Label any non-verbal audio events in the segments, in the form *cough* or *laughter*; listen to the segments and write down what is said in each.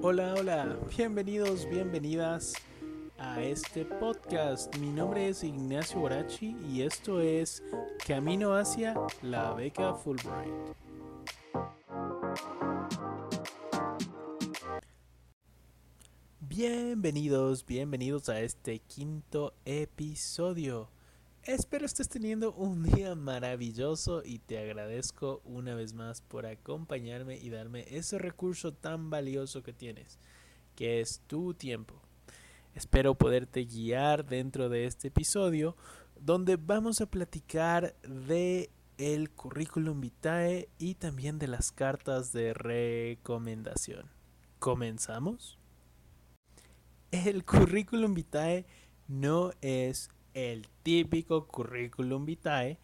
Hola, hola, bienvenidos, bienvenidas a este podcast. Mi nombre es Ignacio Borachi y esto es Camino hacia la beca Fulbright. Bienvenidos, bienvenidos a este quinto episodio. Espero estés teniendo un día maravilloso y te agradezco una vez más por acompañarme y darme ese recurso tan valioso que tienes, que es tu tiempo. Espero poderte guiar dentro de este episodio donde vamos a platicar de el currículum vitae y también de las cartas de recomendación. ¿Comenzamos? El currículum vitae no es el típico currículum vitae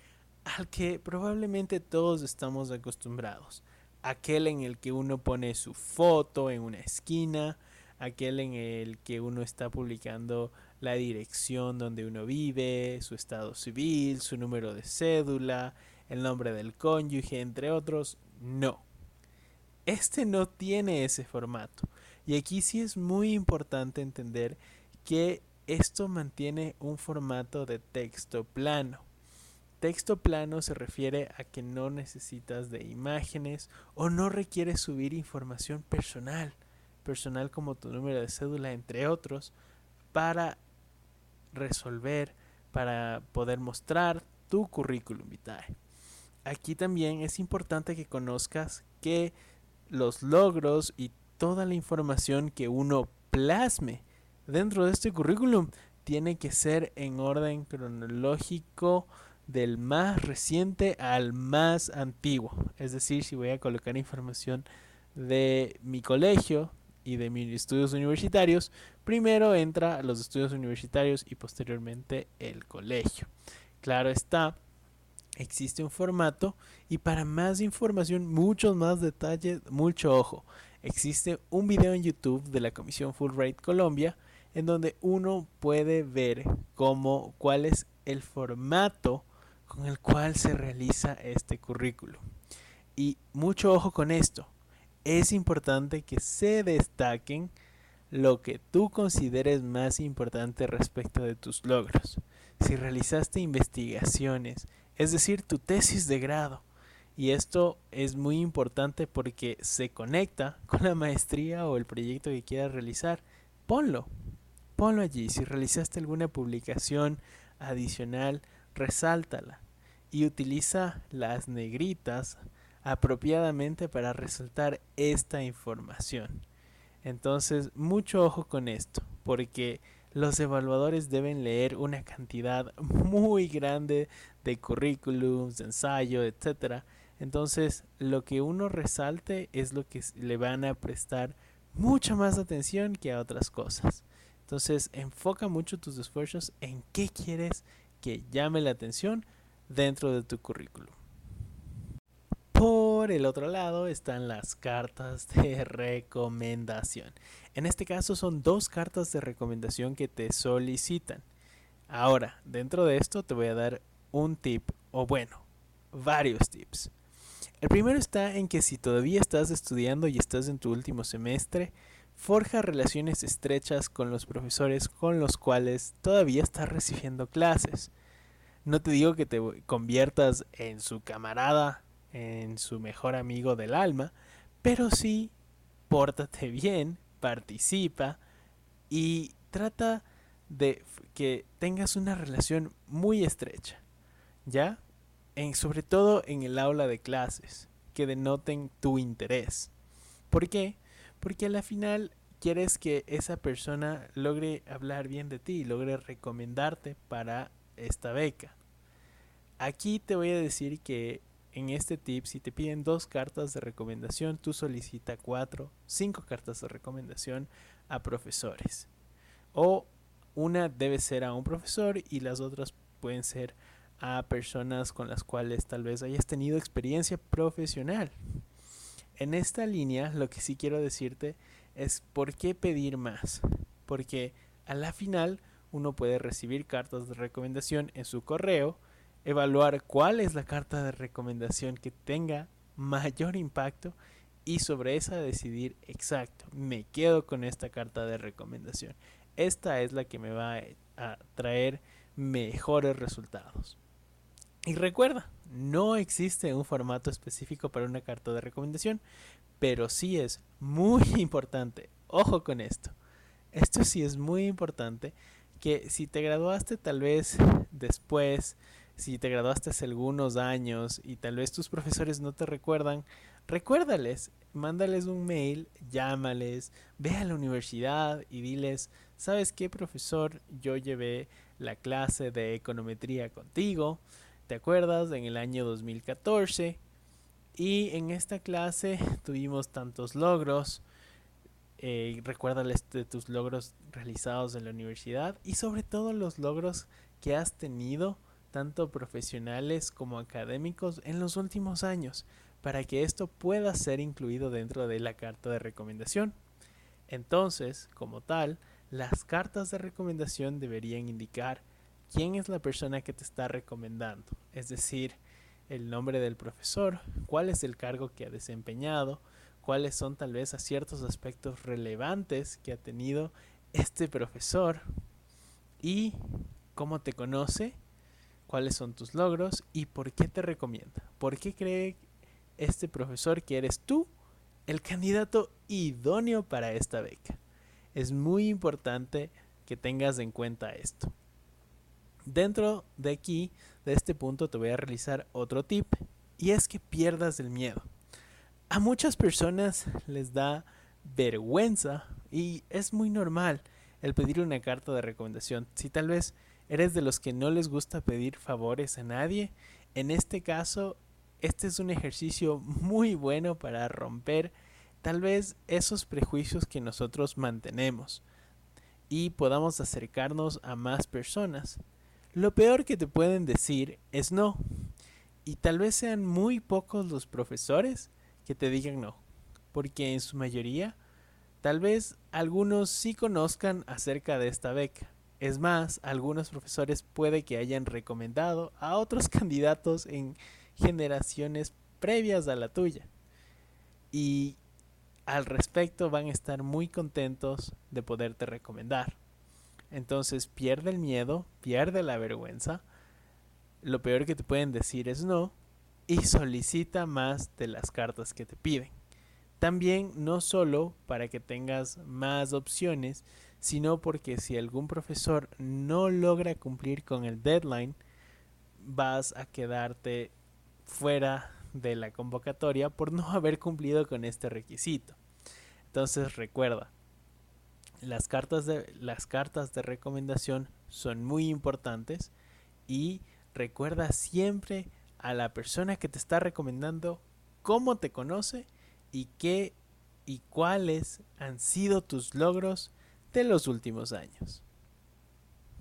al que probablemente todos estamos acostumbrados. Aquel en el que uno pone su foto en una esquina, aquel en el que uno está publicando la dirección donde uno vive, su estado civil, su número de cédula, el nombre del cónyuge, entre otros. No. Este no tiene ese formato. Y aquí sí es muy importante entender que esto mantiene un formato de texto plano. Texto plano se refiere a que no necesitas de imágenes o no requieres subir información personal, personal como tu número de cédula, entre otros, para resolver, para poder mostrar tu currículum vitae. Aquí también es importante que conozcas que los logros y toda la información que uno plasme dentro de este currículum tiene que ser en orden cronológico del más reciente al más antiguo. Es decir, si voy a colocar información de mi colegio y de mis estudios universitarios, primero entra los estudios universitarios y posteriormente el colegio. Claro está, existe un formato y para más información, muchos más detalles, mucho ojo. Existe un video en YouTube de la Comisión Fulbright Colombia en donde uno puede ver cómo, cuál es el formato con el cual se realiza este currículo. Y mucho ojo con esto. Es importante que se destaquen lo que tú consideres más importante respecto de tus logros. Si realizaste investigaciones, es decir, tu tesis de grado, y esto es muy importante porque se conecta con la maestría o el proyecto que quieras realizar, ponlo, ponlo allí. Si realizaste alguna publicación adicional, resáltala y utiliza las negritas apropiadamente para resaltar esta información. Entonces, mucho ojo con esto, porque los evaluadores deben leer una cantidad muy grande de currículums, de ensayo, etc. Entonces, lo que uno resalte es lo que le van a prestar mucha más atención que a otras cosas. Entonces, enfoca mucho tus esfuerzos en qué quieres que llame la atención dentro de tu currículum. Por el otro lado están las cartas de recomendación. En este caso son dos cartas de recomendación que te solicitan. Ahora, dentro de esto te voy a dar un tip, o bueno, varios tips. El primero está en que si todavía estás estudiando y estás en tu último semestre, forja relaciones estrechas con los profesores con los cuales todavía estás recibiendo clases. No te digo que te conviertas en su camarada, en su mejor amigo del alma, pero sí pórtate bien, participa y trata de que tengas una relación muy estrecha, ¿ya? En, sobre todo en el aula de clases, que denoten tu interés. ¿Por qué? Porque a la final quieres que esa persona logre hablar bien de ti, logre recomendarte para esta beca. Aquí te voy a decir que en este tip, si te piden dos cartas de recomendación, tú solicita cuatro, cinco cartas de recomendación a profesores. O una debe ser a un profesor y las otras pueden ser a personas con las cuales tal vez hayas tenido experiencia profesional. En esta línea, lo que sí quiero decirte es por qué pedir más. Porque a la final uno puede recibir cartas de recomendación en su correo, evaluar cuál es la carta de recomendación que tenga mayor impacto y sobre esa decidir exacto, me quedo con esta carta de recomendación. Esta es la que me va a traer mejores resultados. Y recuerda, no existe un formato específico para una carta de recomendación, pero sí es muy *laughs* importante, ojo con esto, esto sí es muy importante, que si te graduaste tal vez después, si te graduaste hace algunos años y tal vez tus profesores no te recuerdan, recuérdales, mándales un mail, llámales, ve a la universidad y diles, ¿sabes qué profesor? Yo llevé la clase de econometría contigo, ¿te acuerdas? En el año 2014. Y en esta clase *laughs* tuvimos tantos logros. Eh, recuérdales de tus logros realizados en la universidad y sobre todo los logros que has tenido, tanto profesionales como académicos, en los últimos años, para que esto pueda ser incluido dentro de la carta de recomendación. Entonces, como tal, las cartas de recomendación deberían indicar quién es la persona que te está recomendando, es decir, el nombre del profesor, cuál es el cargo que ha desempeñado, cuáles son tal vez a ciertos aspectos relevantes que ha tenido este profesor y cómo te conoce, cuáles son tus logros y por qué te recomienda. ¿Por qué cree este profesor que eres tú el candidato idóneo para esta beca? es muy importante que tengas en cuenta esto. Dentro de aquí, de este punto, te voy a realizar otro tip y es que pierdas el miedo. A muchas personas les da vergüenza y es muy normal el pedir una carta de recomendación. Si tal vez eres de los que no les gusta pedir favores a nadie, en este caso, este es un ejercicio muy bueno para romper tal vez esos prejuicios que nosotros mantenemos y podamos acercarnos a más personas. Lo peor que te pueden decir es no. Y tal vez sean muy pocos los profesores que te digan no. Porque en su mayoría, tal vez algunos sí conozcan acerca de esta beca. Es más, algunos profesores puede que hayan recomendado a otros *laughs* candidatos en generaciones previas a la tuya. Y al respecto van a estar muy contentos de poderte recomendar. Entonces pierde el miedo, pierde la vergüenza. Lo peor que te pueden decir es no y solicita más de las cartas que te piden. También no solo para que tengas más opciones, sino porque si algún profesor no logra cumplir con el deadline, vas a quedarte fuera de la convocatoria por no haber cumplido con este requisito. Entonces recuerda, las cartas de, las cartas de recomendación son muy importantes y recuerda siempre a la persona que te está recomendando cómo te conoce y qué y cuáles han sido tus logros de los últimos años.